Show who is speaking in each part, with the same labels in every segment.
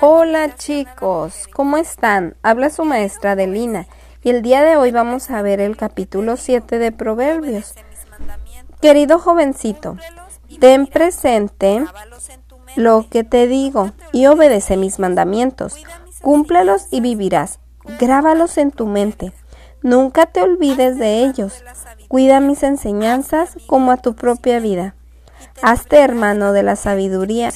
Speaker 1: Hola chicos, ¿cómo están? Habla su maestra Adelina y el día de hoy vamos a ver el capítulo 7 de Proverbios. Querido jovencito, ten presente lo que te digo y obedece mis mandamientos. Cúmplelos y vivirás. Grábalos en tu mente. Nunca te olvides de ellos. Cuida mis enseñanzas como a tu propia vida. Hazte hermano de la sabiduría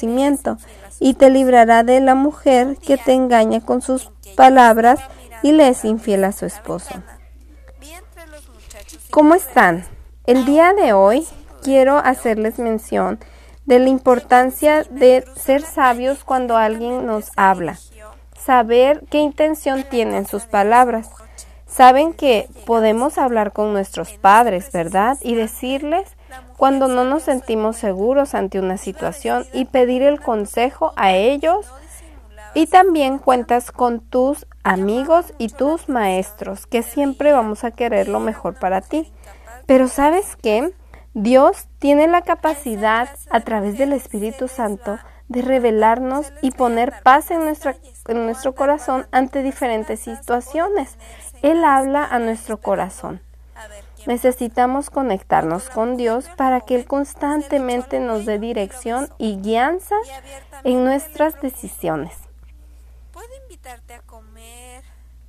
Speaker 1: y te librará de la mujer que te engaña con sus palabras y le es infiel a su esposo. ¿Cómo están? El día de hoy quiero hacerles mención de la importancia de ser sabios cuando alguien nos habla, saber qué intención tienen sus palabras. Saben que podemos hablar con nuestros padres, ¿verdad? Y decirles cuando no nos sentimos seguros ante una situación y pedir el consejo a ellos. Y también cuentas con tus amigos y tus maestros, que siempre vamos a querer lo mejor para ti. Pero ¿sabes qué? Dios tiene la capacidad a través del Espíritu Santo de revelarnos y poner paz en, en nuestro corazón ante diferentes situaciones. Él habla a nuestro corazón. Necesitamos conectarnos con Dios para que Él constantemente nos dé dirección y guianza en nuestras decisiones.
Speaker 2: Puedo invitarte a comer